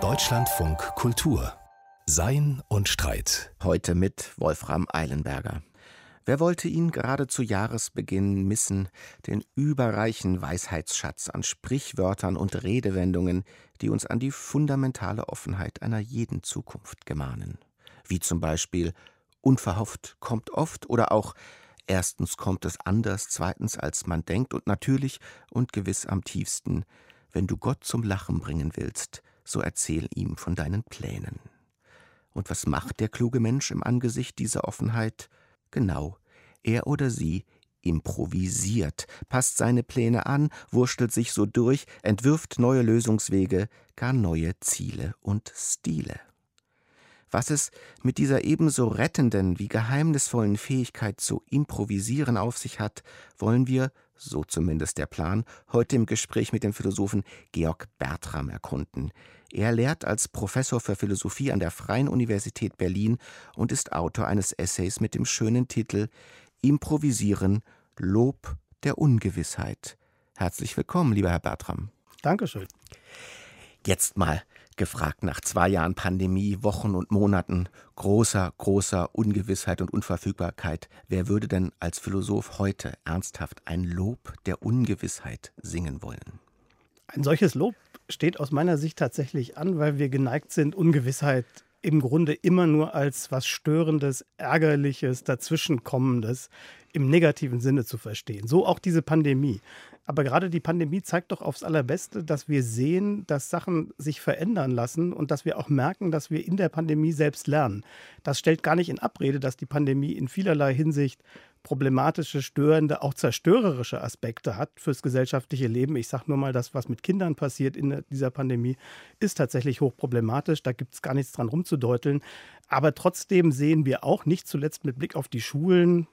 Deutschlandfunk Kultur Sein und Streit. Heute mit Wolfram Eilenberger. Wer wollte ihn gerade zu Jahresbeginn missen, den überreichen Weisheitsschatz an Sprichwörtern und Redewendungen, die uns an die fundamentale Offenheit einer jeden Zukunft gemahnen. Wie zum Beispiel unverhofft kommt oft oder auch erstens kommt es anders, zweitens als man denkt und natürlich und gewiss am tiefsten, wenn du Gott zum Lachen bringen willst, so erzähl ihm von deinen Plänen. Und was macht der kluge Mensch im Angesicht dieser Offenheit? Genau, er oder sie improvisiert, passt seine Pläne an, wurschtelt sich so durch, entwirft neue Lösungswege, gar neue Ziele und Stile. Was es mit dieser ebenso rettenden wie geheimnisvollen Fähigkeit zu improvisieren auf sich hat, wollen wir, so zumindest der Plan, heute im Gespräch mit dem Philosophen Georg Bertram erkunden. Er lehrt als Professor für Philosophie an der Freien Universität Berlin und ist Autor eines Essays mit dem schönen Titel Improvisieren, Lob der Ungewissheit. Herzlich willkommen, lieber Herr Bertram. Dankeschön. Jetzt mal gefragt nach zwei Jahren Pandemie, Wochen und Monaten großer, großer Ungewissheit und Unverfügbarkeit. Wer würde denn als Philosoph heute ernsthaft ein Lob der Ungewissheit singen wollen? Ein solches Lob steht aus meiner Sicht tatsächlich an, weil wir geneigt sind, Ungewissheit im Grunde immer nur als was Störendes, Ärgerliches, Dazwischenkommendes im negativen Sinne zu verstehen. So auch diese Pandemie. Aber gerade die Pandemie zeigt doch aufs allerbeste, dass wir sehen, dass Sachen sich verändern lassen und dass wir auch merken, dass wir in der Pandemie selbst lernen. Das stellt gar nicht in Abrede, dass die Pandemie in vielerlei Hinsicht problematische, störende, auch zerstörerische Aspekte hat fürs gesellschaftliche Leben. Ich sage nur mal, das, was mit Kindern passiert in dieser Pandemie, ist tatsächlich hochproblematisch. Da gibt es gar nichts dran rumzudeuteln. Aber trotzdem sehen wir auch, nicht zuletzt mit Blick auf die Schulen,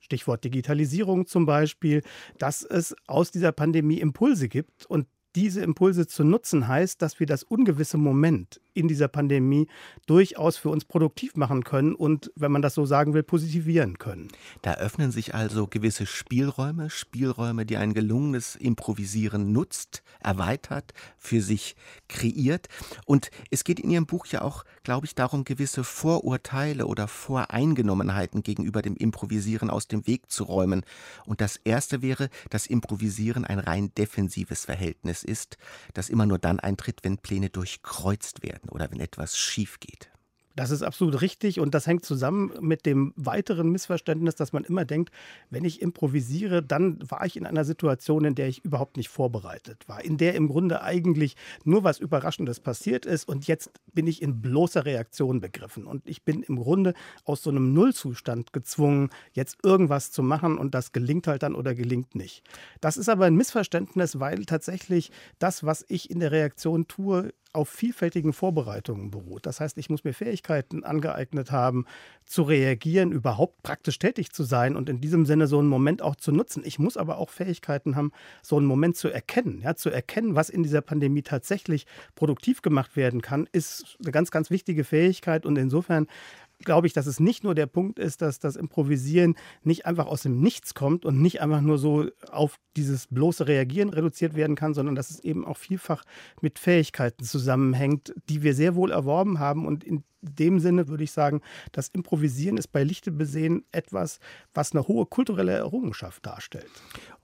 Stichwort Digitalisierung zum Beispiel, dass es aus dieser Pandemie Impulse gibt und diese Impulse zu nutzen heißt, dass wir das ungewisse Moment in dieser Pandemie durchaus für uns produktiv machen können und, wenn man das so sagen will, positivieren können. Da öffnen sich also gewisse Spielräume, Spielräume, die ein gelungenes Improvisieren nutzt, erweitert, für sich kreiert. Und es geht in Ihrem Buch ja auch, glaube ich, darum, gewisse Vorurteile oder Voreingenommenheiten gegenüber dem Improvisieren aus dem Weg zu räumen. Und das erste wäre, dass Improvisieren ein rein defensives Verhältnis ist, das immer nur dann eintritt, wenn Pläne durchkreuzt werden oder wenn etwas schief geht. Das ist absolut richtig und das hängt zusammen mit dem weiteren Missverständnis, dass man immer denkt, wenn ich improvisiere, dann war ich in einer Situation, in der ich überhaupt nicht vorbereitet war, in der im Grunde eigentlich nur was Überraschendes passiert ist und jetzt bin ich in bloßer Reaktion begriffen und ich bin im Grunde aus so einem Nullzustand gezwungen, jetzt irgendwas zu machen und das gelingt halt dann oder gelingt nicht. Das ist aber ein Missverständnis, weil tatsächlich das, was ich in der Reaktion tue, auf vielfältigen Vorbereitungen beruht. Das heißt, ich muss mir Fähigkeiten angeeignet haben, zu reagieren, überhaupt praktisch tätig zu sein und in diesem Sinne so einen Moment auch zu nutzen. Ich muss aber auch Fähigkeiten haben, so einen Moment zu erkennen. Ja, zu erkennen, was in dieser Pandemie tatsächlich produktiv gemacht werden kann, ist eine ganz, ganz wichtige Fähigkeit und insofern glaube ich, dass es nicht nur der Punkt ist, dass das Improvisieren nicht einfach aus dem Nichts kommt und nicht einfach nur so auf dieses bloße Reagieren reduziert werden kann, sondern dass es eben auch vielfach mit Fähigkeiten zusammenhängt, die wir sehr wohl erworben haben. Und in dem Sinne würde ich sagen, das Improvisieren ist bei Lichte besehen etwas, was eine hohe kulturelle Errungenschaft darstellt.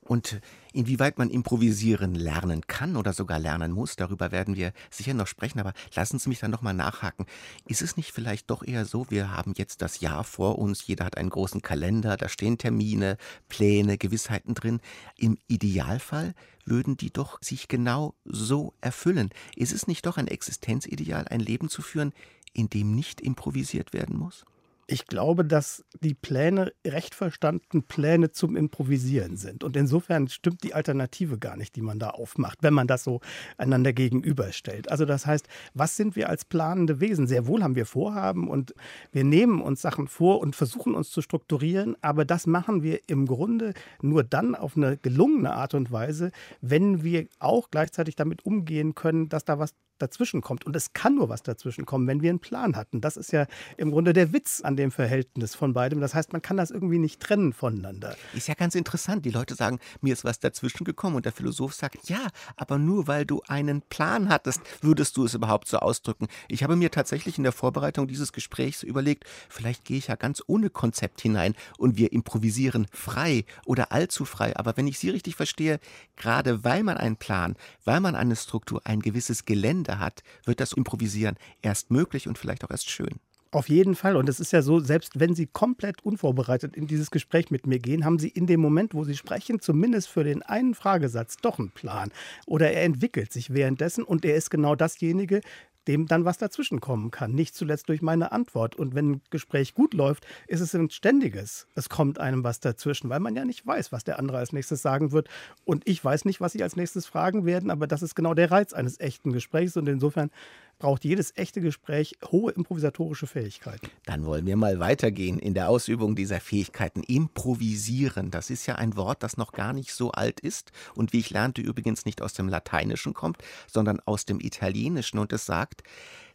Und inwieweit man improvisieren lernen kann oder sogar lernen muss, darüber werden wir sicher noch sprechen. Aber lassen Sie mich dann nochmal nachhaken. Ist es nicht vielleicht doch eher so, wir haben jetzt das Jahr vor uns, jeder hat einen großen Kalender, da stehen Termine, Pläne, Gewissheiten drin. Im Idealfall würden die doch sich genau so erfüllen. Ist es nicht doch ein Existenzideal, ein Leben zu führen, in dem nicht improvisiert werden muss? Ich glaube, dass die Pläne recht verstanden Pläne zum Improvisieren sind. Und insofern stimmt die Alternative gar nicht, die man da aufmacht, wenn man das so einander gegenüberstellt. Also das heißt, was sind wir als planende Wesen? Sehr wohl haben wir Vorhaben und wir nehmen uns Sachen vor und versuchen uns zu strukturieren, aber das machen wir im Grunde nur dann auf eine gelungene Art und Weise, wenn wir auch gleichzeitig damit umgehen können, dass da was dazwischen kommt. Und es kann nur was dazwischen kommen, wenn wir einen Plan hatten. Das ist ja im Grunde der Witz an dem Verhältnis von beidem. Das heißt, man kann das irgendwie nicht trennen voneinander. Ist ja ganz interessant. Die Leute sagen, mir ist was dazwischen gekommen. Und der Philosoph sagt, ja, aber nur weil du einen Plan hattest, würdest du es überhaupt so ausdrücken. Ich habe mir tatsächlich in der Vorbereitung dieses Gesprächs überlegt, vielleicht gehe ich ja ganz ohne Konzept hinein und wir improvisieren frei oder allzu frei. Aber wenn ich Sie richtig verstehe, gerade weil man einen Plan, weil man eine Struktur, ein gewisses Gelände hat, wird das Improvisieren erst möglich und vielleicht auch erst schön. Auf jeden Fall. Und es ist ja so, selbst wenn Sie komplett unvorbereitet in dieses Gespräch mit mir gehen, haben Sie in dem Moment, wo Sie sprechen, zumindest für den einen Fragesatz doch einen Plan. Oder er entwickelt sich währenddessen und er ist genau dasjenige, dem dann was dazwischen kommen kann. Nicht zuletzt durch meine Antwort. Und wenn ein Gespräch gut läuft, ist es ein ständiges. Es kommt einem was dazwischen, weil man ja nicht weiß, was der andere als nächstes sagen wird. Und ich weiß nicht, was Sie als nächstes fragen werden, aber das ist genau der Reiz eines echten Gesprächs. Und insofern braucht jedes echte Gespräch hohe improvisatorische Fähigkeiten. Dann wollen wir mal weitergehen in der Ausübung dieser Fähigkeiten. Improvisieren, das ist ja ein Wort, das noch gar nicht so alt ist und wie ich lernte übrigens nicht aus dem Lateinischen kommt, sondern aus dem Italienischen und es sagt,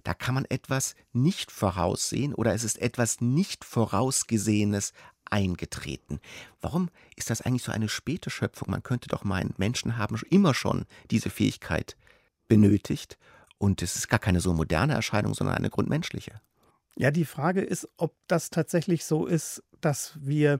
da kann man etwas nicht voraussehen oder es ist etwas nicht vorausgesehenes eingetreten. Warum ist das eigentlich so eine späte Schöpfung? Man könnte doch meinen, Menschen haben immer schon diese Fähigkeit benötigt und es ist gar keine so moderne Erscheinung, sondern eine grundmenschliche. Ja, die Frage ist, ob das tatsächlich so ist, dass wir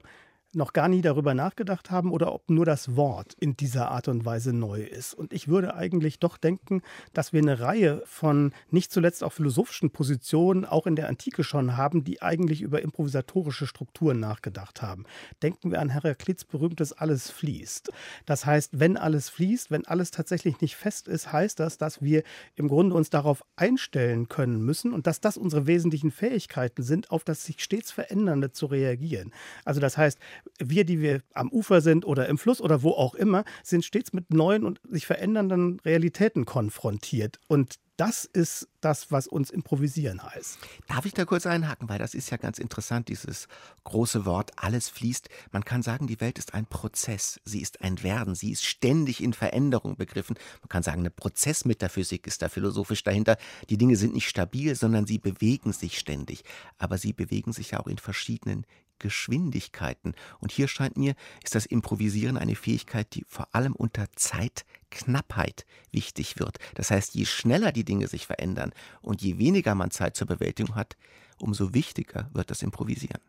noch gar nie darüber nachgedacht haben oder ob nur das Wort in dieser Art und Weise neu ist. Und ich würde eigentlich doch denken, dass wir eine Reihe von nicht zuletzt auch philosophischen Positionen auch in der Antike schon haben, die eigentlich über improvisatorische Strukturen nachgedacht haben. Denken wir an Heraklits berühmtes Alles fließt. Das heißt, wenn alles fließt, wenn alles tatsächlich nicht fest ist, heißt das, dass wir im Grunde uns darauf einstellen können müssen und dass das unsere wesentlichen Fähigkeiten sind, auf das sich stets verändernde zu reagieren. Also das heißt, wir, die wir am Ufer sind oder im Fluss oder wo auch immer, sind stets mit neuen und sich verändernden Realitäten konfrontiert. Und das ist das, was uns improvisieren heißt. Darf ich da kurz einhaken, weil das ist ja ganz interessant, dieses große Wort, alles fließt. Man kann sagen, die Welt ist ein Prozess, sie ist ein Werden, sie ist ständig in Veränderung begriffen. Man kann sagen, eine Prozessmetaphysik ist da philosophisch dahinter. Die Dinge sind nicht stabil, sondern sie bewegen sich ständig. Aber sie bewegen sich ja auch in verschiedenen Geschwindigkeiten. Und hier scheint mir, ist das Improvisieren eine Fähigkeit, die vor allem unter Zeitknappheit wichtig wird. Das heißt, je schneller die Dinge sich verändern und je weniger man Zeit zur Bewältigung hat, umso wichtiger wird das Improvisieren.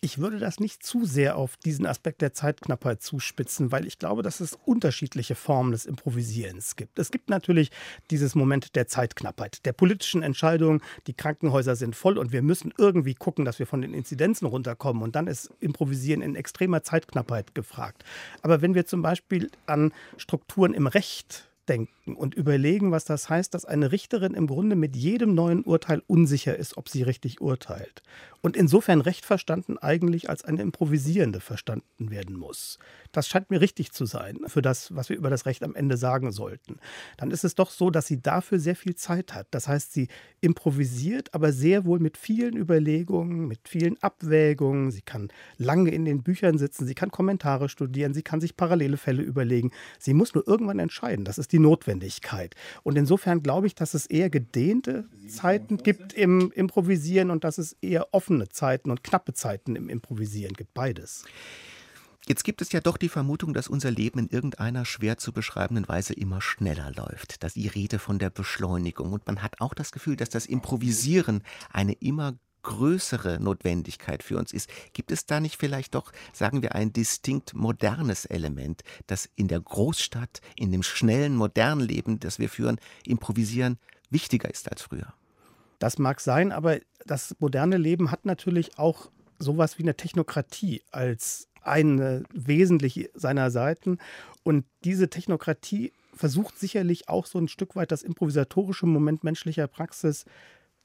Ich würde das nicht zu sehr auf diesen Aspekt der Zeitknappheit zuspitzen, weil ich glaube, dass es unterschiedliche Formen des Improvisierens gibt. Es gibt natürlich dieses Moment der Zeitknappheit, der politischen Entscheidung, die Krankenhäuser sind voll und wir müssen irgendwie gucken, dass wir von den Inzidenzen runterkommen. Und dann ist Improvisieren in extremer Zeitknappheit gefragt. Aber wenn wir zum Beispiel an Strukturen im Recht denken und überlegen, was das heißt, dass eine Richterin im Grunde mit jedem neuen Urteil unsicher ist, ob sie richtig urteilt. Und insofern Recht verstanden eigentlich als eine improvisierende verstanden werden muss. Das scheint mir richtig zu sein für das, was wir über das Recht am Ende sagen sollten. Dann ist es doch so, dass sie dafür sehr viel Zeit hat. Das heißt, sie improvisiert, aber sehr wohl mit vielen Überlegungen, mit vielen Abwägungen. Sie kann lange in den Büchern sitzen, sie kann Kommentare studieren, sie kann sich parallele Fälle überlegen. Sie muss nur irgendwann entscheiden. Das ist die Notwendigkeit. Und insofern glaube ich, dass es eher gedehnte Zeiten gibt im Improvisieren und dass es eher offene Zeiten und knappe Zeiten im Improvisieren gibt. Beides. Jetzt gibt es ja doch die Vermutung, dass unser Leben in irgendeiner schwer zu beschreibenden Weise immer schneller läuft. Dass die Rede von der Beschleunigung. Und man hat auch das Gefühl, dass das Improvisieren eine immer größere Notwendigkeit für uns ist. Gibt es da nicht vielleicht doch, sagen wir, ein distinkt modernes Element, das in der Großstadt, in dem schnellen, modernen Leben, das wir führen, improvisieren, wichtiger ist als früher? Das mag sein, aber das moderne Leben hat natürlich auch sowas wie eine Technokratie als eine wesentlich seiner Seiten. Und diese Technokratie versucht sicherlich auch so ein Stück weit das improvisatorische Moment menschlicher Praxis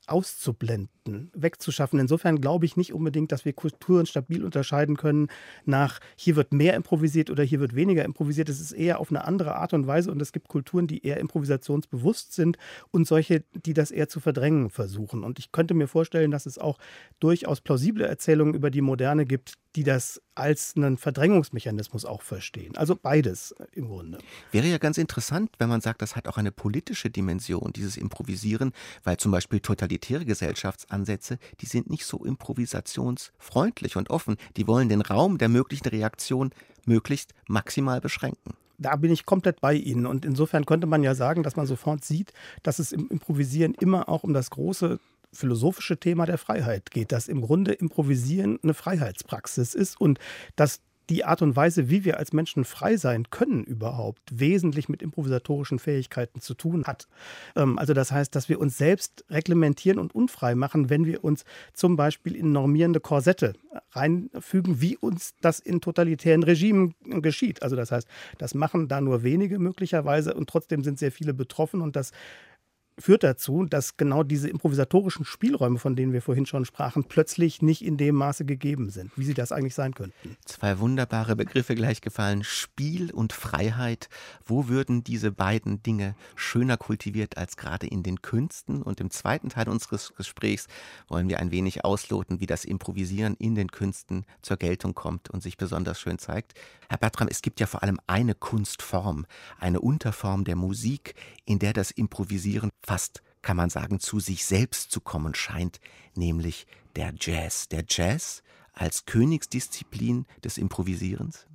auszublenden, wegzuschaffen. Insofern glaube ich nicht unbedingt, dass wir Kulturen stabil unterscheiden können nach hier wird mehr improvisiert oder hier wird weniger improvisiert. Es ist eher auf eine andere Art und Weise und es gibt Kulturen, die eher improvisationsbewusst sind und solche, die das eher zu verdrängen versuchen. Und ich könnte mir vorstellen, dass es auch durchaus plausible Erzählungen über die Moderne gibt, die das als einen Verdrängungsmechanismus auch verstehen. Also beides im Grunde. Wäre ja ganz interessant, wenn man sagt, das hat auch eine politische Dimension, dieses Improvisieren, weil zum Beispiel totalitäre Gesellschaftsansätze, die sind nicht so improvisationsfreundlich und offen. Die wollen den Raum der möglichen Reaktion möglichst maximal beschränken da bin ich komplett bei Ihnen. Und insofern könnte man ja sagen, dass man sofort sieht, dass es im Improvisieren immer auch um das große philosophische Thema der Freiheit geht, dass im Grunde Improvisieren eine Freiheitspraxis ist und dass die Art und Weise, wie wir als Menschen frei sein können überhaupt, wesentlich mit improvisatorischen Fähigkeiten zu tun hat. Ähm, also das heißt, dass wir uns selbst reglementieren und unfrei machen, wenn wir uns zum Beispiel in normierende Korsette reinfügen, wie uns das in totalitären Regimen geschieht. Also das heißt, das machen da nur wenige möglicherweise und trotzdem sind sehr viele betroffen und das führt dazu, dass genau diese improvisatorischen Spielräume, von denen wir vorhin schon sprachen, plötzlich nicht in dem Maße gegeben sind, wie sie das eigentlich sein könnten. Zwei wunderbare Begriffe gleich gefallen, Spiel und Freiheit. Wo würden diese beiden Dinge schöner kultiviert als gerade in den Künsten? Und im zweiten Teil unseres Gesprächs wollen wir ein wenig ausloten, wie das Improvisieren in den Künsten zur Geltung kommt und sich besonders schön zeigt. Herr Bertram, es gibt ja vor allem eine Kunstform, eine Unterform der Musik, in der das Improvisieren fast, kann man sagen, zu sich selbst zu kommen scheint, nämlich der Jazz. Der Jazz als Königsdisziplin des Improvisierens?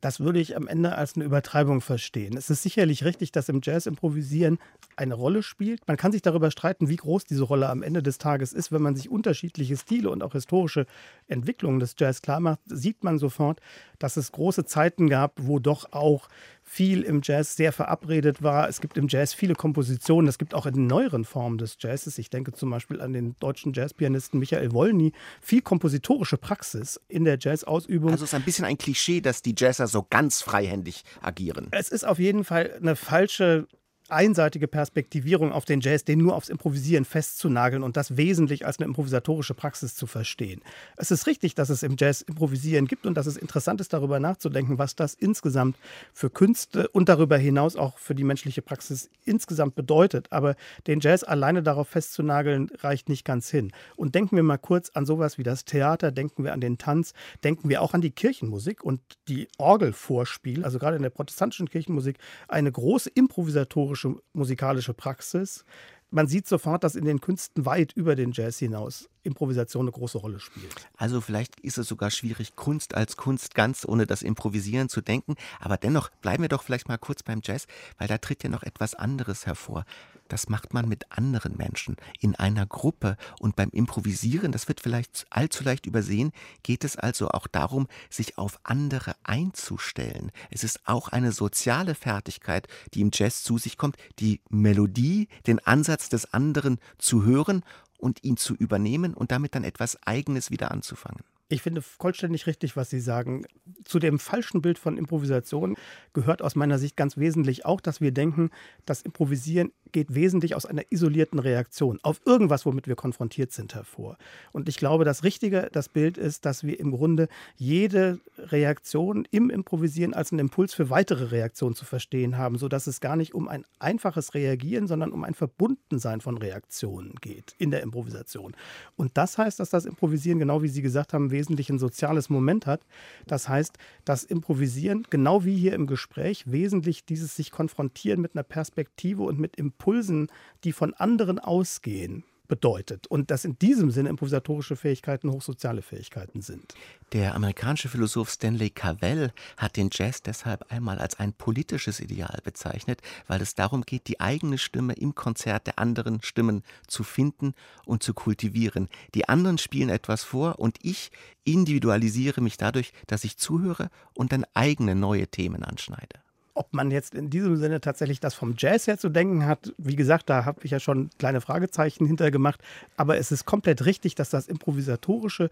Das würde ich am Ende als eine Übertreibung verstehen. Es ist sicherlich richtig, dass im Jazz Improvisieren eine Rolle spielt. Man kann sich darüber streiten, wie groß diese Rolle am Ende des Tages ist. Wenn man sich unterschiedliche Stile und auch historische Entwicklungen des Jazz klar macht, sieht man sofort, dass es große Zeiten gab, wo doch auch viel im Jazz sehr verabredet war. Es gibt im Jazz viele Kompositionen. Es gibt auch in neueren Formen des Jazzes, ich denke zum Beispiel an den deutschen Jazzpianisten Michael Wolny, viel kompositorische Praxis in der Jazzausübung. Also es ist ein bisschen ein Klischee, dass die Jazzer so ganz freihändig agieren. Es ist auf jeden Fall eine falsche einseitige Perspektivierung auf den Jazz, den nur aufs Improvisieren festzunageln und das wesentlich als eine improvisatorische Praxis zu verstehen. Es ist richtig, dass es im Jazz Improvisieren gibt und dass es interessant ist, darüber nachzudenken, was das insgesamt für Künste und darüber hinaus auch für die menschliche Praxis insgesamt bedeutet. Aber den Jazz alleine darauf festzunageln, reicht nicht ganz hin. Und denken wir mal kurz an sowas wie das Theater, denken wir an den Tanz, denken wir auch an die Kirchenmusik und die Orgelvorspiel, also gerade in der protestantischen Kirchenmusik, eine große improvisatorische historische musikalische Praxis. Man sieht sofort, dass in den Künsten weit über den Jazz hinaus Improvisation eine große Rolle spielt. Also vielleicht ist es sogar schwierig, Kunst als Kunst ganz ohne das Improvisieren zu denken. Aber dennoch bleiben wir doch vielleicht mal kurz beim Jazz, weil da tritt ja noch etwas anderes hervor. Das macht man mit anderen Menschen in einer Gruppe. Und beim Improvisieren, das wird vielleicht allzu leicht übersehen, geht es also auch darum, sich auf andere einzustellen. Es ist auch eine soziale Fertigkeit, die im Jazz zu sich kommt, die Melodie, den Ansatz des anderen zu hören und ihn zu übernehmen und damit dann etwas Eigenes wieder anzufangen. Ich finde vollständig richtig, was Sie sagen. Zu dem falschen Bild von Improvisation gehört aus meiner Sicht ganz wesentlich auch, dass wir denken, das Improvisieren geht wesentlich aus einer isolierten Reaktion auf irgendwas, womit wir konfrontiert sind, hervor. Und ich glaube, das Richtige, das Bild ist, dass wir im Grunde jede Reaktion im Improvisieren als einen Impuls für weitere Reaktionen zu verstehen haben, sodass es gar nicht um ein einfaches Reagieren, sondern um ein Verbundensein von Reaktionen geht in der Improvisation. Und das heißt, dass das Improvisieren, genau wie Sie gesagt haben, wesentlich ein soziales Moment hat. Das heißt, das Improvisieren, genau wie hier im Gespräch, wesentlich dieses sich konfrontieren mit einer Perspektive und mit Impulsen, die von anderen ausgehen, bedeutet. Und dass in diesem Sinne improvisatorische Fähigkeiten hochsoziale Fähigkeiten sind. Der amerikanische Philosoph Stanley Cavell hat den Jazz deshalb einmal als ein politisches Ideal bezeichnet, weil es darum geht, die eigene Stimme im Konzert der anderen Stimmen zu finden und zu kultivieren. Die anderen spielen etwas vor und ich individualisiere mich dadurch, dass ich zuhöre und dann eigene neue Themen anschneide. Ob man jetzt in diesem Sinne tatsächlich das vom Jazz her zu denken hat, wie gesagt, da habe ich ja schon kleine Fragezeichen hintergemacht. Aber es ist komplett richtig, dass das Improvisatorische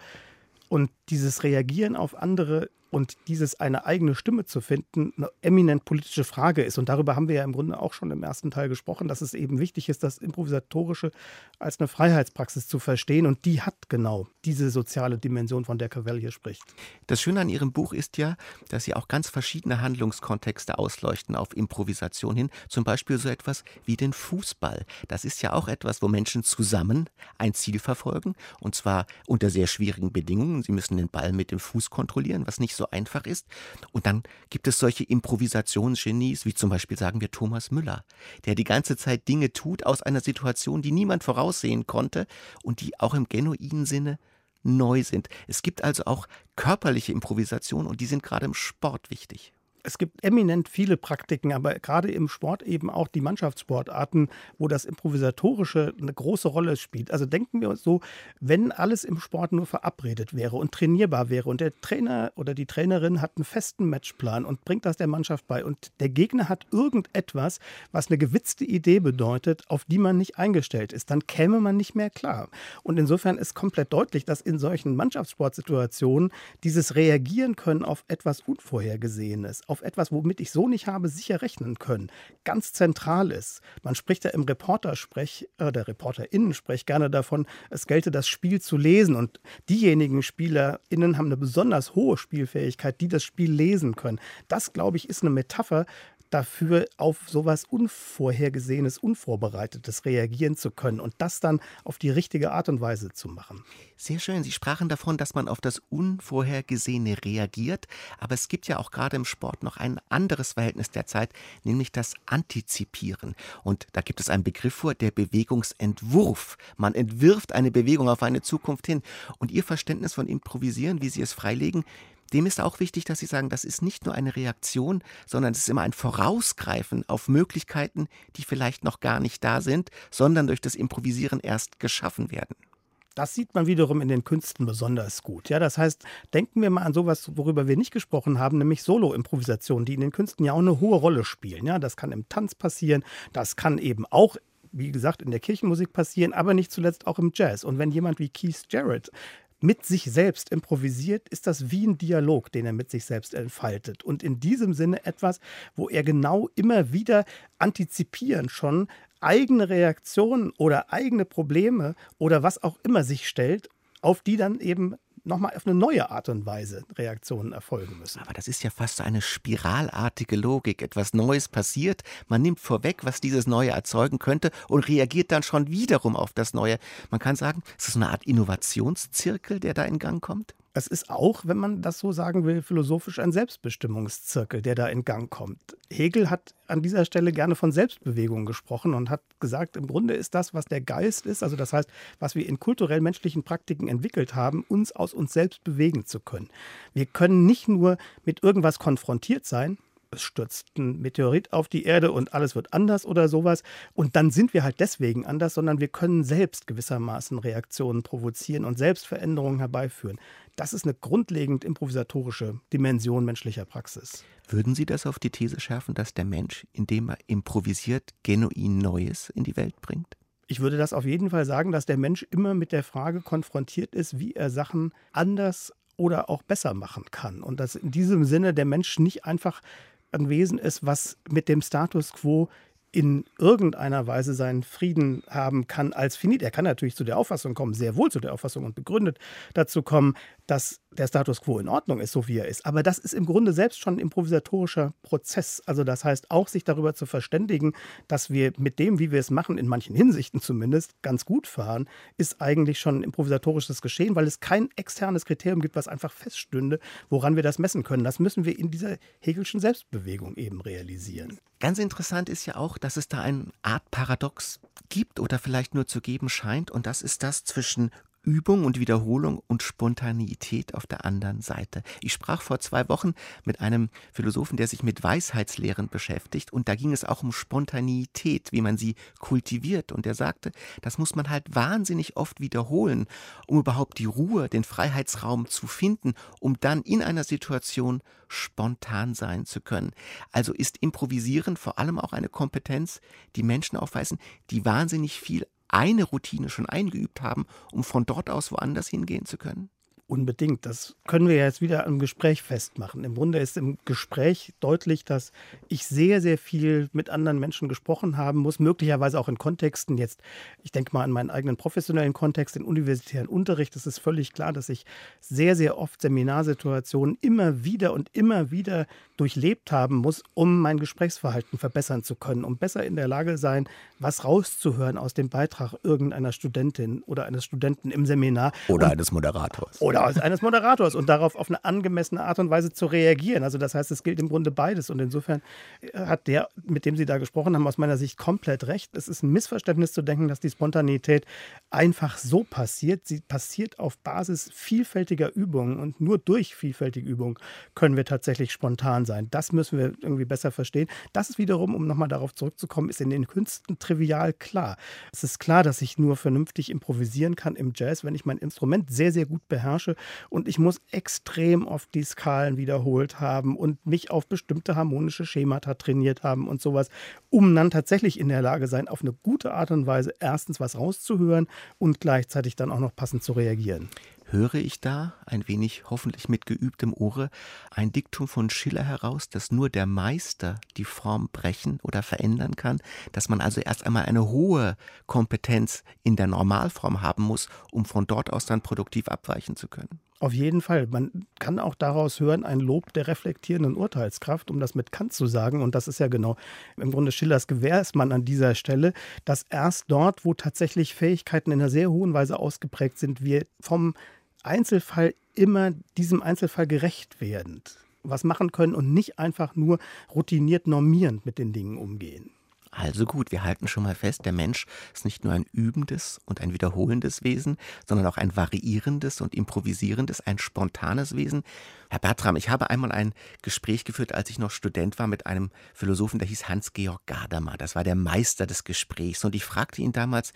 und dieses Reagieren auf andere und dieses eine eigene Stimme zu finden eine eminent politische Frage ist. Und darüber haben wir ja im Grunde auch schon im ersten Teil gesprochen, dass es eben wichtig ist, das Improvisatorische als eine Freiheitspraxis zu verstehen. Und die hat genau diese soziale Dimension, von der Cavell hier spricht. Das Schöne an Ihrem Buch ist ja, dass Sie auch ganz verschiedene Handlungskontexte ausleuchten auf Improvisation hin. Zum Beispiel so etwas wie den Fußball. Das ist ja auch etwas, wo Menschen zusammen ein Ziel verfolgen und zwar unter sehr schwierigen Bedingungen. Sie müssen den Ball mit dem Fuß kontrollieren, was nicht so einfach ist. Und dann gibt es solche Improvisationsgenies, wie zum Beispiel sagen wir Thomas Müller, der die ganze Zeit Dinge tut aus einer Situation, die niemand voraussehen konnte und die auch im genuinen Sinne neu sind. Es gibt also auch körperliche Improvisation und die sind gerade im Sport wichtig es gibt eminent viele Praktiken, aber gerade im Sport eben auch die Mannschaftssportarten, wo das Improvisatorische eine große Rolle spielt. Also denken wir uns so, wenn alles im Sport nur verabredet wäre und trainierbar wäre und der Trainer oder die Trainerin hat einen festen Matchplan und bringt das der Mannschaft bei und der Gegner hat irgendetwas, was eine gewitzte Idee bedeutet, auf die man nicht eingestellt ist, dann käme man nicht mehr klar. Und insofern ist komplett deutlich, dass in solchen Mannschaftssportsituationen dieses Reagieren können auf etwas Unvorhergesehenes, auf etwas, womit ich so nicht habe sicher rechnen können, ganz zentral ist. Man spricht ja im Reportersprech, äh, der ReporterInnen-Sprech gerne davon, es gelte das Spiel zu lesen. Und diejenigen SpielerInnen haben eine besonders hohe Spielfähigkeit, die das Spiel lesen können. Das, glaube ich, ist eine Metapher dafür auf sowas Unvorhergesehenes, Unvorbereitetes reagieren zu können und das dann auf die richtige Art und Weise zu machen. Sehr schön. Sie sprachen davon, dass man auf das Unvorhergesehene reagiert, aber es gibt ja auch gerade im Sport noch ein anderes Verhältnis der Zeit, nämlich das Antizipieren. Und da gibt es einen Begriff vor, der Bewegungsentwurf. Man entwirft eine Bewegung auf eine Zukunft hin. Und Ihr Verständnis von Improvisieren, wie Sie es freilegen, dem ist auch wichtig, dass Sie sagen, das ist nicht nur eine Reaktion, sondern es ist immer ein Vorausgreifen auf Möglichkeiten, die vielleicht noch gar nicht da sind, sondern durch das Improvisieren erst geschaffen werden. Das sieht man wiederum in den Künsten besonders gut. Ja, das heißt, denken wir mal an sowas, worüber wir nicht gesprochen haben, nämlich Solo-Improvisationen, die in den Künsten ja auch eine hohe Rolle spielen. Ja, das kann im Tanz passieren, das kann eben auch wie gesagt, in der Kirchenmusik passieren, aber nicht zuletzt auch im Jazz. Und wenn jemand wie Keith Jarrett mit sich selbst improvisiert, ist das wie ein Dialog, den er mit sich selbst entfaltet. Und in diesem Sinne etwas, wo er genau immer wieder antizipieren schon eigene Reaktionen oder eigene Probleme oder was auch immer sich stellt, auf die dann eben nochmal auf eine neue Art und Weise Reaktionen erfolgen müssen. Aber das ist ja fast eine spiralartige Logik. Etwas Neues passiert, man nimmt vorweg, was dieses Neue erzeugen könnte und reagiert dann schon wiederum auf das Neue. Man kann sagen, es ist eine Art Innovationszirkel, der da in Gang kommt. Es ist auch, wenn man das so sagen will, philosophisch ein Selbstbestimmungszirkel, der da in Gang kommt. Hegel hat an dieser Stelle gerne von Selbstbewegung gesprochen und hat gesagt, im Grunde ist das, was der Geist ist, also das heißt, was wir in kulturell-menschlichen Praktiken entwickelt haben, uns aus uns selbst bewegen zu können. Wir können nicht nur mit irgendwas konfrontiert sein, es stürzt ein Meteorit auf die Erde und alles wird anders oder sowas. Und dann sind wir halt deswegen anders, sondern wir können selbst gewissermaßen Reaktionen provozieren und selbst Veränderungen herbeiführen. Das ist eine grundlegend improvisatorische Dimension menschlicher Praxis. Würden Sie das auf die These schärfen, dass der Mensch, indem er improvisiert, genuin Neues in die Welt bringt? Ich würde das auf jeden Fall sagen, dass der Mensch immer mit der Frage konfrontiert ist, wie er Sachen anders oder auch besser machen kann. Und dass in diesem Sinne der Mensch nicht einfach ein Wesen ist, was mit dem Status quo in irgendeiner Weise seinen Frieden haben kann als finit. Er kann natürlich zu der Auffassung kommen, sehr wohl zu der Auffassung und begründet dazu kommen, dass der Status quo in Ordnung ist, so wie er ist. Aber das ist im Grunde selbst schon ein improvisatorischer Prozess. Also das heißt auch, sich darüber zu verständigen, dass wir mit dem, wie wir es machen, in manchen Hinsichten zumindest, ganz gut fahren, ist eigentlich schon ein improvisatorisches Geschehen, weil es kein externes Kriterium gibt, was einfach feststünde, woran wir das messen können. Das müssen wir in dieser Hegelschen Selbstbewegung eben realisieren. Ganz interessant ist ja auch, dass es da eine Art Paradox gibt oder vielleicht nur zu geben scheint, und das ist das zwischen Übung und Wiederholung und Spontaneität auf der anderen Seite. Ich sprach vor zwei Wochen mit einem Philosophen, der sich mit Weisheitslehren beschäftigt und da ging es auch um Spontaneität, wie man sie kultiviert und er sagte, das muss man halt wahnsinnig oft wiederholen, um überhaupt die Ruhe, den Freiheitsraum zu finden, um dann in einer Situation spontan sein zu können. Also ist Improvisieren vor allem auch eine Kompetenz, die Menschen aufweisen, die wahnsinnig viel eine Routine schon eingeübt haben, um von dort aus woanders hingehen zu können? Unbedingt. Das können wir jetzt wieder im Gespräch festmachen. Im Grunde ist im Gespräch deutlich, dass ich sehr, sehr viel mit anderen Menschen gesprochen haben muss, möglicherweise auch in Kontexten. Jetzt, ich denke mal an meinen eigenen professionellen Kontext, den universitären Unterricht. Es ist völlig klar, dass ich sehr, sehr oft Seminarsituationen immer wieder und immer wieder durchlebt haben muss, um mein Gesprächsverhalten verbessern zu können, um besser in der Lage sein, was rauszuhören aus dem Beitrag irgendeiner Studentin oder eines Studenten im Seminar. Oder und, eines Moderators. Oder eines Moderators und darauf auf eine angemessene Art und Weise zu reagieren. Also das heißt, es gilt im Grunde beides. Und insofern äh, hat der, mit dem Sie da gesprochen haben, aus meiner Sicht komplett recht. Es ist ein Missverständnis zu denken, dass die Spontanität einfach so passiert. Sie passiert auf Basis vielfältiger Übungen und nur durch vielfältige Übungen können wir tatsächlich spontan sein. Das müssen wir irgendwie besser verstehen. Das ist wiederum, um nochmal darauf zurückzukommen, ist in den Künsten trivial klar. Es ist klar, dass ich nur vernünftig improvisieren kann im Jazz, wenn ich mein Instrument sehr, sehr gut beherrsche und ich muss extrem oft die Skalen wiederholt haben und mich auf bestimmte harmonische Schemata trainiert haben und sowas, um dann tatsächlich in der Lage sein, auf eine gute Art und Weise erstens was rauszuhören und gleichzeitig dann auch noch passend zu reagieren höre ich da, ein wenig hoffentlich mit geübtem Ohre, ein Diktum von Schiller heraus, dass nur der Meister die Form brechen oder verändern kann, dass man also erst einmal eine hohe Kompetenz in der Normalform haben muss, um von dort aus dann produktiv abweichen zu können. Auf jeden Fall. Man kann auch daraus hören, ein Lob der reflektierenden Urteilskraft, um das mit Kant zu sagen. Und das ist ja genau im Grunde Schillers Gewährsmann an dieser Stelle, dass erst dort, wo tatsächlich Fähigkeiten in einer sehr hohen Weise ausgeprägt sind, wir vom Einzelfall immer diesem Einzelfall gerecht werdend was machen können und nicht einfach nur routiniert normierend mit den Dingen umgehen. Also gut, wir halten schon mal fest, der Mensch ist nicht nur ein übendes und ein wiederholendes Wesen, sondern auch ein variierendes und improvisierendes, ein spontanes Wesen. Herr Bertram, ich habe einmal ein Gespräch geführt, als ich noch Student war, mit einem Philosophen, der hieß Hans-Georg Gadamer. Das war der Meister des Gesprächs. Und ich fragte ihn damals,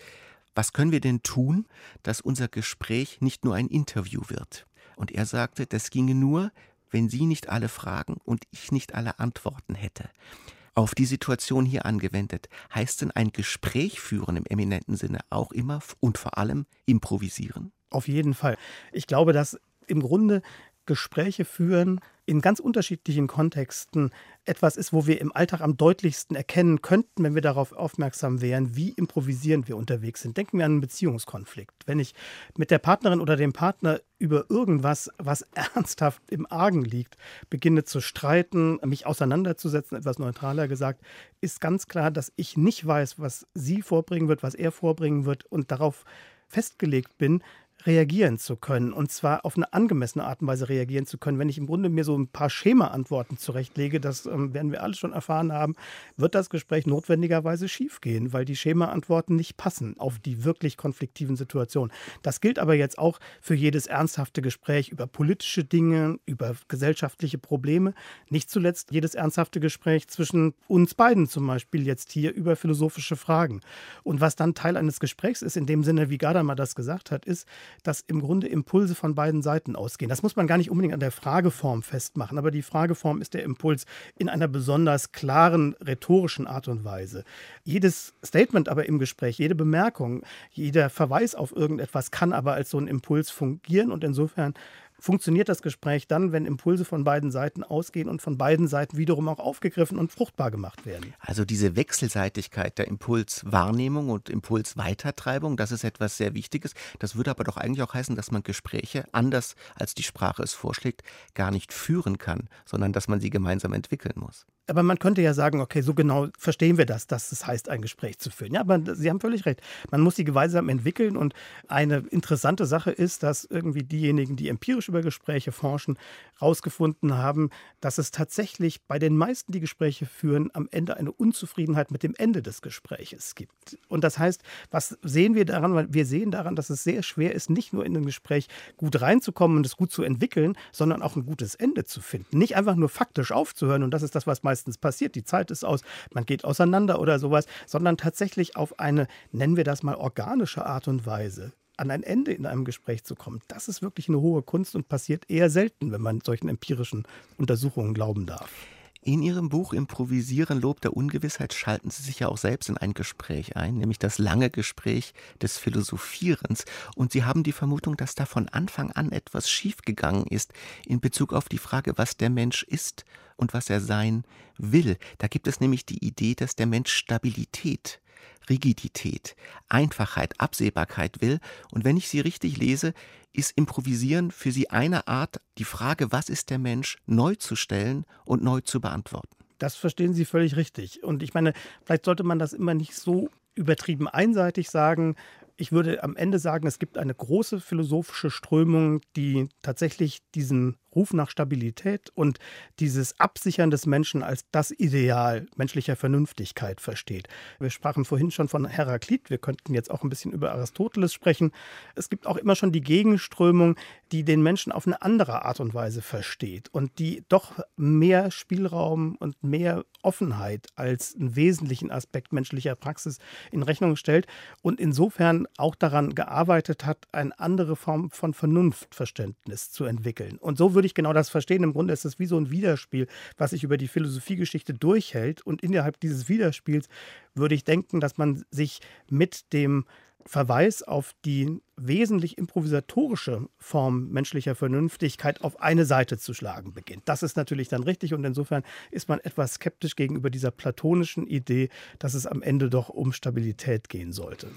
was können wir denn tun, dass unser Gespräch nicht nur ein Interview wird? Und er sagte, das ginge nur, wenn Sie nicht alle Fragen und ich nicht alle Antworten hätte. Auf die Situation hier angewendet, heißt denn ein Gespräch führen im eminenten Sinne auch immer und vor allem improvisieren? Auf jeden Fall. Ich glaube, dass im Grunde Gespräche führen in ganz unterschiedlichen Kontexten etwas ist, wo wir im Alltag am deutlichsten erkennen könnten, wenn wir darauf aufmerksam wären, wie improvisierend wir unterwegs sind. Denken wir an einen Beziehungskonflikt. Wenn ich mit der Partnerin oder dem Partner über irgendwas, was ernsthaft im Argen liegt, beginne zu streiten, mich auseinanderzusetzen, etwas neutraler gesagt, ist ganz klar, dass ich nicht weiß, was sie vorbringen wird, was er vorbringen wird und darauf festgelegt bin, reagieren zu können und zwar auf eine angemessene Art und Weise reagieren zu können. Wenn ich im Grunde mir so ein paar Schema-Antworten zurechtlege, das ähm, werden wir alle schon erfahren haben, wird das Gespräch notwendigerweise schiefgehen, weil die Schema-Antworten nicht passen auf die wirklich konfliktiven Situationen. Das gilt aber jetzt auch für jedes ernsthafte Gespräch über politische Dinge, über gesellschaftliche Probleme, nicht zuletzt jedes ernsthafte Gespräch zwischen uns beiden zum Beispiel jetzt hier über philosophische Fragen. Und was dann Teil eines Gesprächs ist, in dem Sinne, wie Gadamer das gesagt hat, ist, dass im Grunde Impulse von beiden Seiten ausgehen. Das muss man gar nicht unbedingt an der Frageform festmachen, aber die Frageform ist der Impuls in einer besonders klaren rhetorischen Art und Weise. Jedes Statement aber im Gespräch, jede Bemerkung, jeder Verweis auf irgendetwas kann aber als so ein Impuls fungieren und insofern funktioniert das Gespräch dann, wenn Impulse von beiden Seiten ausgehen und von beiden Seiten wiederum auch aufgegriffen und fruchtbar gemacht werden. Also diese Wechselseitigkeit der Impulswahrnehmung und Impulsweitertreibung, das ist etwas sehr Wichtiges. Das würde aber doch eigentlich auch heißen, dass man Gespräche, anders als die Sprache es vorschlägt, gar nicht führen kann, sondern dass man sie gemeinsam entwickeln muss. Aber man könnte ja sagen, okay, so genau verstehen wir das, dass es heißt, ein Gespräch zu führen. Ja, aber Sie haben völlig recht. Man muss sie gemeinsam entwickeln und eine interessante Sache ist, dass irgendwie diejenigen, die empirisch über Gespräche forschen, herausgefunden haben, dass es tatsächlich bei den meisten, die Gespräche führen, am Ende eine Unzufriedenheit mit dem Ende des Gespräches gibt. Und das heißt, was sehen wir daran? Wir sehen daran, dass es sehr schwer ist, nicht nur in ein Gespräch gut reinzukommen und es gut zu entwickeln, sondern auch ein gutes Ende zu finden. Nicht einfach nur faktisch aufzuhören und das ist das, was meistens passiert. Die Zeit ist aus, man geht auseinander oder sowas, sondern tatsächlich auf eine, nennen wir das mal, organische Art und Weise an ein Ende in einem Gespräch zu kommen, das ist wirklich eine hohe Kunst und passiert eher selten, wenn man solchen empirischen Untersuchungen glauben darf. In Ihrem Buch Improvisieren, Lob der Ungewissheit schalten Sie sich ja auch selbst in ein Gespräch ein, nämlich das lange Gespräch des Philosophierens. Und Sie haben die Vermutung, dass da von Anfang an etwas schiefgegangen ist in Bezug auf die Frage, was der Mensch ist und was er sein will. Da gibt es nämlich die Idee, dass der Mensch Stabilität Rigidität, Einfachheit, Absehbarkeit will. Und wenn ich Sie richtig lese, ist Improvisieren für Sie eine Art, die Frage, was ist der Mensch, neu zu stellen und neu zu beantworten. Das verstehen Sie völlig richtig. Und ich meine, vielleicht sollte man das immer nicht so übertrieben einseitig sagen. Ich würde am Ende sagen, es gibt eine große philosophische Strömung, die tatsächlich diesen Ruf nach Stabilität und dieses Absichern des Menschen als das Ideal menschlicher Vernünftigkeit versteht. Wir sprachen vorhin schon von Heraklit, wir könnten jetzt auch ein bisschen über Aristoteles sprechen. Es gibt auch immer schon die Gegenströmung, die den Menschen auf eine andere Art und Weise versteht und die doch mehr Spielraum und mehr Offenheit als einen wesentlichen Aspekt menschlicher Praxis in Rechnung stellt und insofern auch daran gearbeitet hat, eine andere Form von Vernunftverständnis zu entwickeln. Und so würde ich genau das verstehen. Im Grunde ist es wie so ein Widerspiel, was sich über die Philosophiegeschichte durchhält. Und innerhalb dieses Widerspiels würde ich denken, dass man sich mit dem Verweis auf die wesentlich improvisatorische Form menschlicher Vernünftigkeit auf eine Seite zu schlagen beginnt. Das ist natürlich dann richtig und insofern ist man etwas skeptisch gegenüber dieser platonischen Idee, dass es am Ende doch um Stabilität gehen sollte.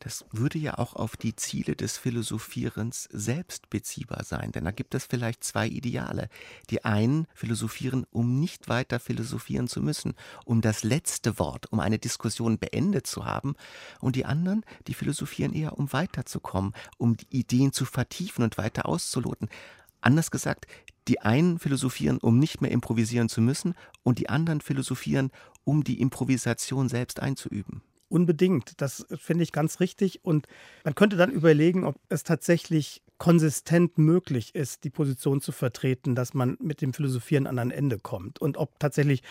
Das würde ja auch auf die Ziele des Philosophierens selbst beziehbar sein, denn da gibt es vielleicht zwei Ideale. Die einen philosophieren, um nicht weiter philosophieren zu müssen, um das letzte Wort, um eine Diskussion beendet zu haben, und die anderen, die philosophieren eher, um weiterzukommen, um die Ideen zu vertiefen und weiter auszuloten. Anders gesagt, die einen philosophieren, um nicht mehr improvisieren zu müssen, und die anderen philosophieren, um die Improvisation selbst einzuüben. Unbedingt, das finde ich ganz richtig. Und man könnte dann überlegen, ob es tatsächlich konsistent möglich ist, die Position zu vertreten, dass man mit dem Philosophieren an ein Ende kommt. Und ob tatsächlich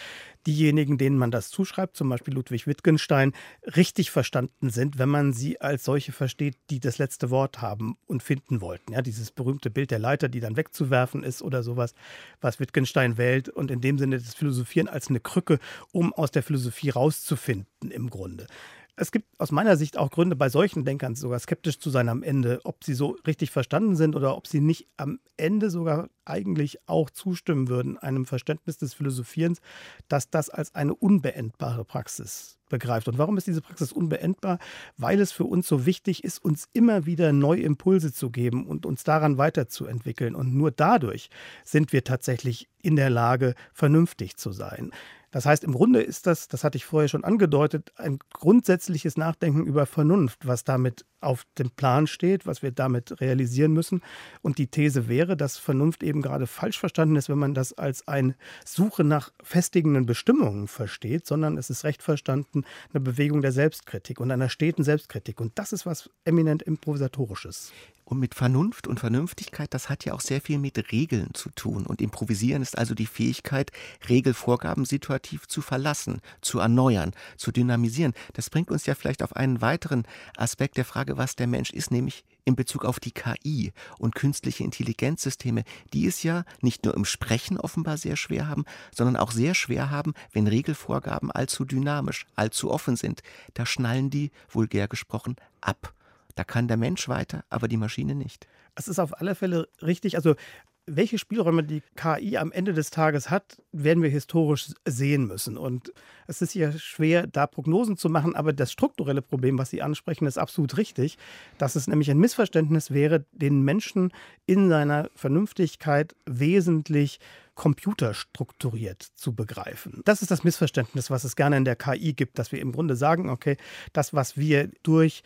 diejenigen, denen man das zuschreibt, zum Beispiel Ludwig Wittgenstein, richtig verstanden sind, wenn man sie als solche versteht, die das letzte Wort haben und finden wollten. Ja, dieses berühmte Bild der Leiter, die dann wegzuwerfen ist oder sowas, was Wittgenstein wählt und in dem Sinne das Philosophieren als eine Krücke, um aus der Philosophie rauszufinden im Grunde. Es gibt aus meiner Sicht auch Gründe, bei solchen Denkern sogar skeptisch zu sein am Ende, ob sie so richtig verstanden sind oder ob sie nicht am Ende sogar eigentlich auch zustimmen würden, einem Verständnis des Philosophierens, dass das als eine unbeendbare Praxis begreift. Und warum ist diese Praxis unbeendbar? Weil es für uns so wichtig ist, uns immer wieder neue Impulse zu geben und uns daran weiterzuentwickeln. Und nur dadurch sind wir tatsächlich in der Lage, vernünftig zu sein. Das heißt, im Grunde ist das, das hatte ich vorher schon angedeutet, ein grundsätzliches Nachdenken über Vernunft, was damit auf dem Plan steht, was wir damit realisieren müssen. Und die These wäre, dass Vernunft eben gerade falsch verstanden ist, wenn man das als eine Suche nach festigenden Bestimmungen versteht, sondern es ist recht verstanden eine Bewegung der Selbstkritik und einer steten Selbstkritik. Und das ist was eminent improvisatorisches. Und mit Vernunft und Vernünftigkeit, das hat ja auch sehr viel mit Regeln zu tun. Und improvisieren ist also die Fähigkeit, Regelvorgaben situativ zu verlassen, zu erneuern, zu dynamisieren. Das bringt uns ja vielleicht auf einen weiteren Aspekt der Frage, was der Mensch ist, nämlich in Bezug auf die KI und künstliche Intelligenzsysteme, die es ja nicht nur im Sprechen offenbar sehr schwer haben, sondern auch sehr schwer haben, wenn Regelvorgaben allzu dynamisch, allzu offen sind. Da schnallen die, vulgär gesprochen, ab. Da kann der Mensch weiter, aber die Maschine nicht. Es ist auf alle Fälle richtig. Also welche Spielräume die KI am Ende des Tages hat, werden wir historisch sehen müssen. Und es ist ja schwer, da Prognosen zu machen, aber das strukturelle Problem, was Sie ansprechen, ist absolut richtig, dass es nämlich ein Missverständnis wäre, den Menschen in seiner Vernünftigkeit wesentlich computerstrukturiert zu begreifen. Das ist das Missverständnis, was es gerne in der KI gibt, dass wir im Grunde sagen, okay, das, was wir durch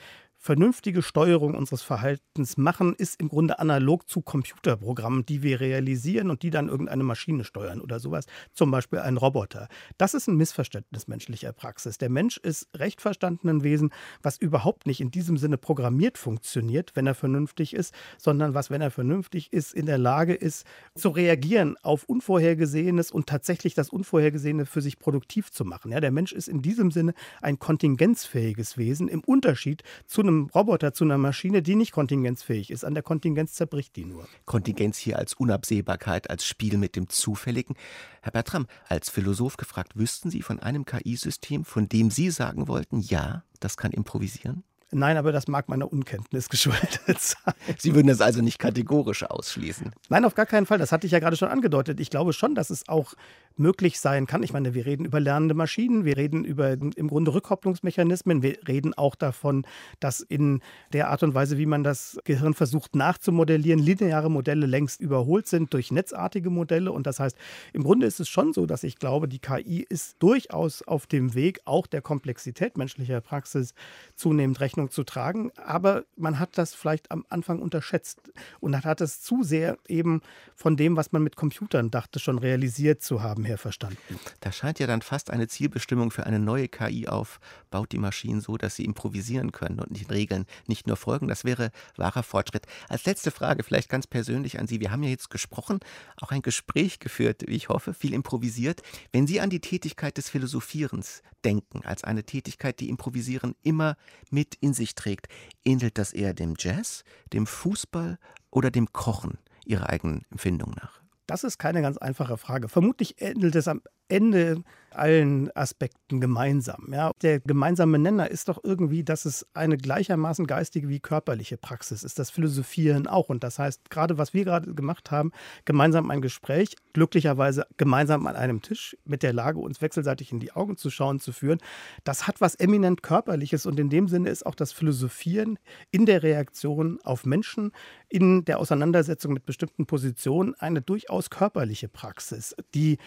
vernünftige Steuerung unseres Verhaltens machen, ist im Grunde analog zu Computerprogrammen, die wir realisieren und die dann irgendeine Maschine steuern oder sowas, zum Beispiel ein Roboter. Das ist ein Missverständnis menschlicher Praxis. Der Mensch ist recht verstandenen Wesen, was überhaupt nicht in diesem Sinne programmiert funktioniert, wenn er vernünftig ist, sondern was, wenn er vernünftig ist, in der Lage ist, zu reagieren auf Unvorhergesehenes und tatsächlich das Unvorhergesehene für sich produktiv zu machen. Ja, der Mensch ist in diesem Sinne ein kontingenzfähiges Wesen im Unterschied zu einem einem Roboter zu einer Maschine, die nicht kontingenzfähig ist. An der Kontingenz zerbricht die nur. Kontingenz hier als Unabsehbarkeit, als Spiel mit dem Zufälligen. Herr Bertram, als Philosoph gefragt, wüssten Sie von einem KI-System, von dem Sie sagen wollten, ja, das kann improvisieren? Nein, aber das mag meiner Unkenntnis geschuldet sein. Sie würden das also nicht kategorisch ausschließen? Nein, auf gar keinen Fall. Das hatte ich ja gerade schon angedeutet. Ich glaube schon, dass es auch möglich sein kann. Ich meine, wir reden über lernende Maschinen, wir reden über im Grunde Rückkopplungsmechanismen, wir reden auch davon, dass in der Art und Weise, wie man das Gehirn versucht nachzumodellieren, lineare Modelle längst überholt sind durch netzartige Modelle. Und das heißt, im Grunde ist es schon so, dass ich glaube, die KI ist durchaus auf dem Weg, auch der Komplexität menschlicher Praxis zunehmend Rechnung zu tragen. Aber man hat das vielleicht am Anfang unterschätzt und hat es zu sehr eben von dem, was man mit Computern dachte, schon realisiert zu haben, her verstanden. Da scheint ja dann fast eine Zielbestimmung für eine neue KI auf, baut die Maschinen so, dass sie improvisieren können und den Regeln nicht nur folgen. Das wäre wahrer Fortschritt. Als letzte Frage, vielleicht ganz persönlich an Sie. Wir haben ja jetzt gesprochen, auch ein Gespräch geführt, wie ich hoffe, viel improvisiert. Wenn Sie an die Tätigkeit des Philosophierens denken, als eine Tätigkeit, die Improvisieren immer mit in sich trägt, ähnelt das eher dem Jazz, dem Fußball oder dem Kochen Ihrer eigenen Empfindung nach? Das ist keine ganz einfache Frage. Vermutlich ähnelt es am Ende allen Aspekten gemeinsam. Ja. Der gemeinsame Nenner ist doch irgendwie, dass es eine gleichermaßen geistige wie körperliche Praxis ist. Das Philosophieren auch. Und das heißt, gerade was wir gerade gemacht haben, gemeinsam ein Gespräch, glücklicherweise gemeinsam an einem Tisch mit der Lage, uns wechselseitig in die Augen zu schauen, zu führen, das hat was eminent Körperliches. Und in dem Sinne ist auch das Philosophieren in der Reaktion auf Menschen, in der Auseinandersetzung mit bestimmten Positionen eine durchaus körperliche Praxis, die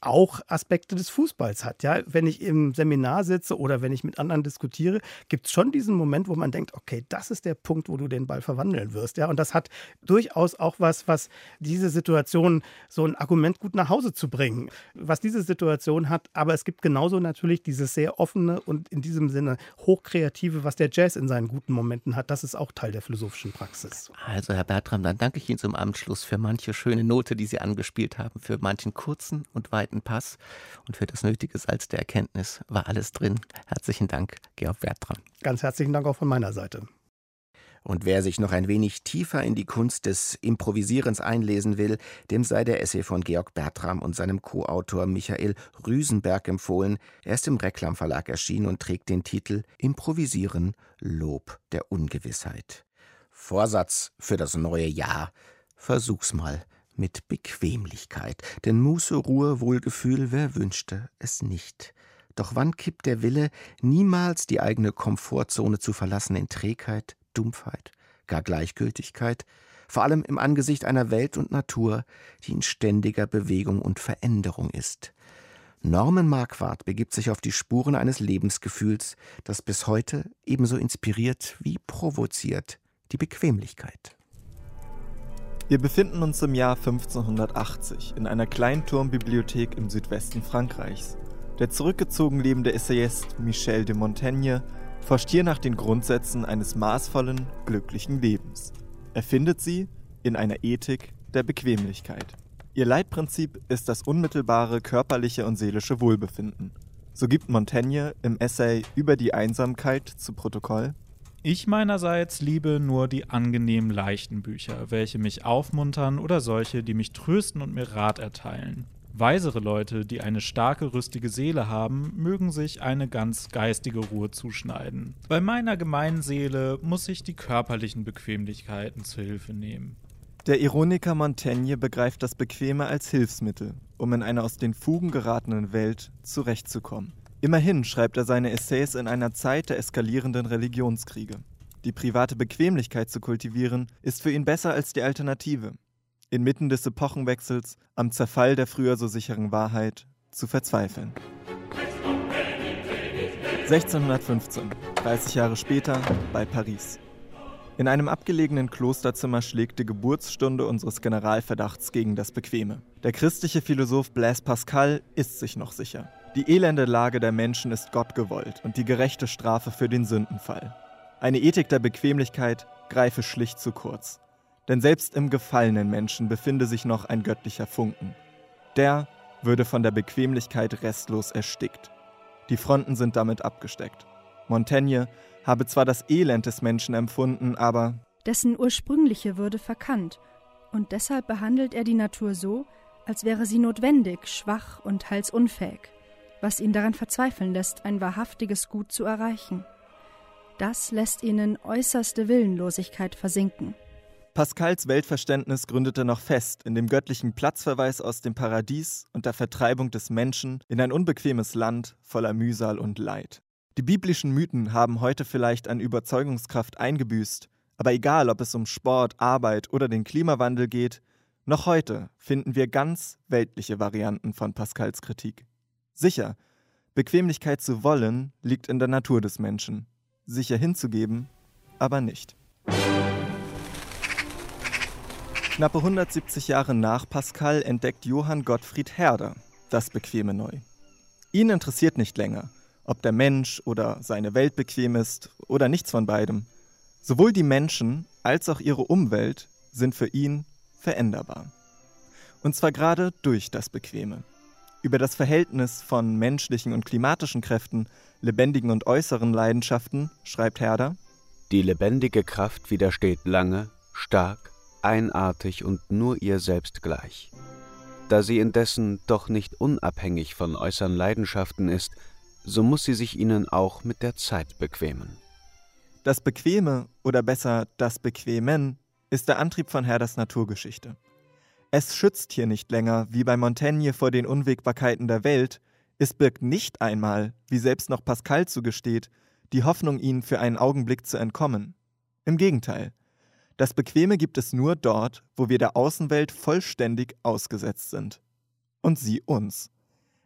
auch Aspekte des Fußballs hat. Ja, wenn ich im Seminar sitze oder wenn ich mit anderen diskutiere, gibt es schon diesen Moment, wo man denkt, okay, das ist der Punkt, wo du den Ball verwandeln wirst. Ja, und das hat durchaus auch was, was diese Situation so ein Argument gut nach Hause zu bringen, was diese Situation hat. Aber es gibt genauso natürlich dieses sehr offene und in diesem Sinne hochkreative, was der Jazz in seinen guten Momenten hat. Das ist auch Teil der philosophischen Praxis. Also, Herr Bertram, dann danke ich Ihnen zum Abendschluss für manche schöne Note, die Sie angespielt haben, für manchen kurzen und weiten zweiten Pass und für das nötige Salz der Erkenntnis war alles drin. Herzlichen Dank, Georg Bertram. Ganz herzlichen Dank auch von meiner Seite. Und wer sich noch ein wenig tiefer in die Kunst des Improvisierens einlesen will, dem sei der Essay von Georg Bertram und seinem Co-Autor Michael Rüsenberg empfohlen. Er ist im Reklam Verlag erschienen und trägt den Titel Improvisieren, Lob der Ungewissheit. Vorsatz für das neue Jahr. Versuch's mal mit Bequemlichkeit, denn Muße, Ruhe, Wohlgefühl, wer wünschte es nicht. Doch wann kippt der Wille, niemals die eigene Komfortzone zu verlassen in Trägheit, Dumpfheit, gar Gleichgültigkeit, vor allem im Angesicht einer Welt und Natur, die in ständiger Bewegung und Veränderung ist. Norman Marquardt begibt sich auf die Spuren eines Lebensgefühls, das bis heute ebenso inspiriert wie provoziert die Bequemlichkeit. Wir befinden uns im Jahr 1580 in einer kleinen Turmbibliothek im Südwesten Frankreichs. Der zurückgezogen lebende Essayist Michel de Montaigne forscht hier nach den Grundsätzen eines maßvollen, glücklichen Lebens. Er findet sie in einer Ethik der Bequemlichkeit. Ihr Leitprinzip ist das unmittelbare körperliche und seelische Wohlbefinden. So gibt Montaigne im Essay über die Einsamkeit zu Protokoll ich meinerseits liebe nur die angenehm leichten Bücher, welche mich aufmuntern oder solche, die mich trösten und mir Rat erteilen. Weisere Leute, die eine starke, rüstige Seele haben, mögen sich eine ganz geistige Ruhe zuschneiden. Bei meiner gemeinen Seele muss ich die körperlichen Bequemlichkeiten zu Hilfe nehmen. Der Ironiker Montaigne begreift das Bequeme als Hilfsmittel, um in einer aus den Fugen geratenen Welt zurechtzukommen. Immerhin schreibt er seine Essays in einer Zeit der eskalierenden Religionskriege. Die private Bequemlichkeit zu kultivieren, ist für ihn besser als die Alternative. Inmitten des Epochenwechsels, am Zerfall der früher so sicheren Wahrheit, zu verzweifeln. 1615, 30 Jahre später, bei Paris. In einem abgelegenen Klosterzimmer schlägt die Geburtsstunde unseres Generalverdachts gegen das Bequeme. Der christliche Philosoph Blaise Pascal ist sich noch sicher. Die elende Lage der Menschen ist Gott gewollt und die gerechte Strafe für den Sündenfall. Eine Ethik der Bequemlichkeit greife schlicht zu kurz. Denn selbst im gefallenen Menschen befinde sich noch ein göttlicher Funken. Der würde von der Bequemlichkeit restlos erstickt. Die Fronten sind damit abgesteckt. Montaigne habe zwar das Elend des Menschen empfunden, aber dessen ursprüngliche Würde verkannt, und deshalb behandelt er die Natur so, als wäre sie notwendig, schwach und heilsunfähig, was ihn daran verzweifeln lässt, ein wahrhaftiges Gut zu erreichen. Das lässt ihn in äußerste Willenlosigkeit versinken. Pascals Weltverständnis gründete noch fest in dem göttlichen Platzverweis aus dem Paradies und der Vertreibung des Menschen in ein unbequemes Land voller Mühsal und Leid. Die biblischen Mythen haben heute vielleicht an Überzeugungskraft eingebüßt, aber egal, ob es um Sport, Arbeit oder den Klimawandel geht, noch heute finden wir ganz weltliche Varianten von Pascals Kritik. Sicher, Bequemlichkeit zu wollen liegt in der Natur des Menschen, sicher hinzugeben aber nicht. Knappe 170 Jahre nach Pascal entdeckt Johann Gottfried Herder das bequeme Neu. Ihn interessiert nicht länger, ob der Mensch oder seine Welt bequem ist oder nichts von beidem. Sowohl die Menschen als auch ihre Umwelt sind für ihn veränderbar. Und zwar gerade durch das Bequeme. Über das Verhältnis von menschlichen und klimatischen Kräften, lebendigen und äußeren Leidenschaften schreibt Herder: Die lebendige Kraft widersteht lange, stark einartig und nur ihr selbst gleich. Da sie indessen doch nicht unabhängig von äußeren Leidenschaften ist, so muss sie sich ihnen auch mit der Zeit bequemen. Das Bequeme oder besser das Bequemen ist der Antrieb von Herders Naturgeschichte. Es schützt hier nicht länger, wie bei Montaigne vor den Unwägbarkeiten der Welt, es birgt nicht einmal, wie selbst noch Pascal zugesteht, die Hoffnung, ihnen für einen Augenblick zu entkommen. Im Gegenteil, das Bequeme gibt es nur dort, wo wir der Außenwelt vollständig ausgesetzt sind. Und sie uns.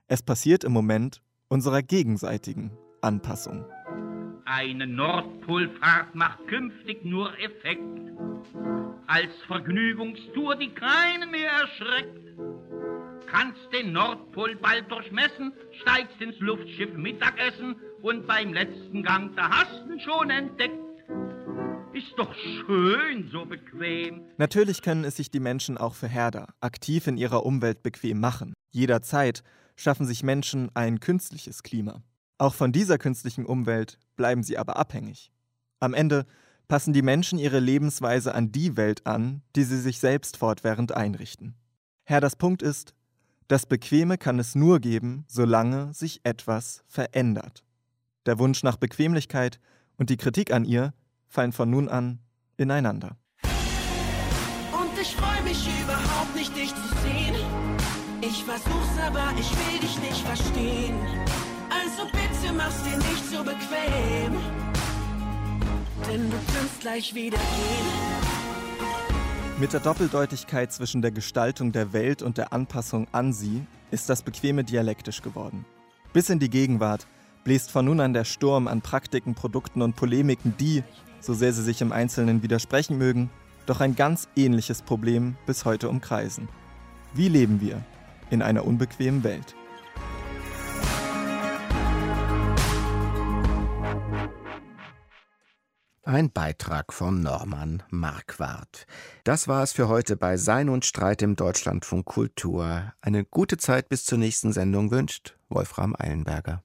Es passiert im Moment unserer gegenseitigen Anpassung. Eine Nordpolfahrt macht künftig nur Effekt. Als Vergnügungstour, die keinen mehr erschreckt. Kannst den Nordpol bald durchmessen, steigst ins Luftschiff Mittagessen und beim letzten Gang, da hast du schon entdeckt, ist doch schön, so bequem. Natürlich können es sich die Menschen auch für Herder aktiv in ihrer Umwelt bequem machen. Jederzeit schaffen sich Menschen ein künstliches Klima. Auch von dieser künstlichen Umwelt bleiben sie aber abhängig. Am Ende passen die Menschen ihre Lebensweise an die Welt an, die sie sich selbst fortwährend einrichten. Herders Punkt ist, das Bequeme kann es nur geben, solange sich etwas verändert. Der Wunsch nach Bequemlichkeit und die Kritik an ihr fallen von nun an ineinander. Und ich freue mich überhaupt nicht, dich zu sehen. Ich versuch's, aber ich will dich nicht verstehen. Also bitte mach's dir nicht so bequem. Denn du kannst gleich wieder gehen. Mit der Doppeldeutigkeit zwischen der Gestaltung der Welt und der Anpassung an sie ist das Bequeme dialektisch geworden. Bis in die Gegenwart bläst von nun an der Sturm an Praktiken, Produkten und Polemiken, die, so sehr sie sich im Einzelnen widersprechen mögen, doch ein ganz ähnliches Problem bis heute umkreisen. Wie leben wir in einer unbequemen Welt? Ein Beitrag von Norman Marquardt. Das war es für heute bei Sein und Streit im Deutschlandfunk Kultur. Eine gute Zeit bis zur nächsten Sendung wünscht Wolfram Eilenberger.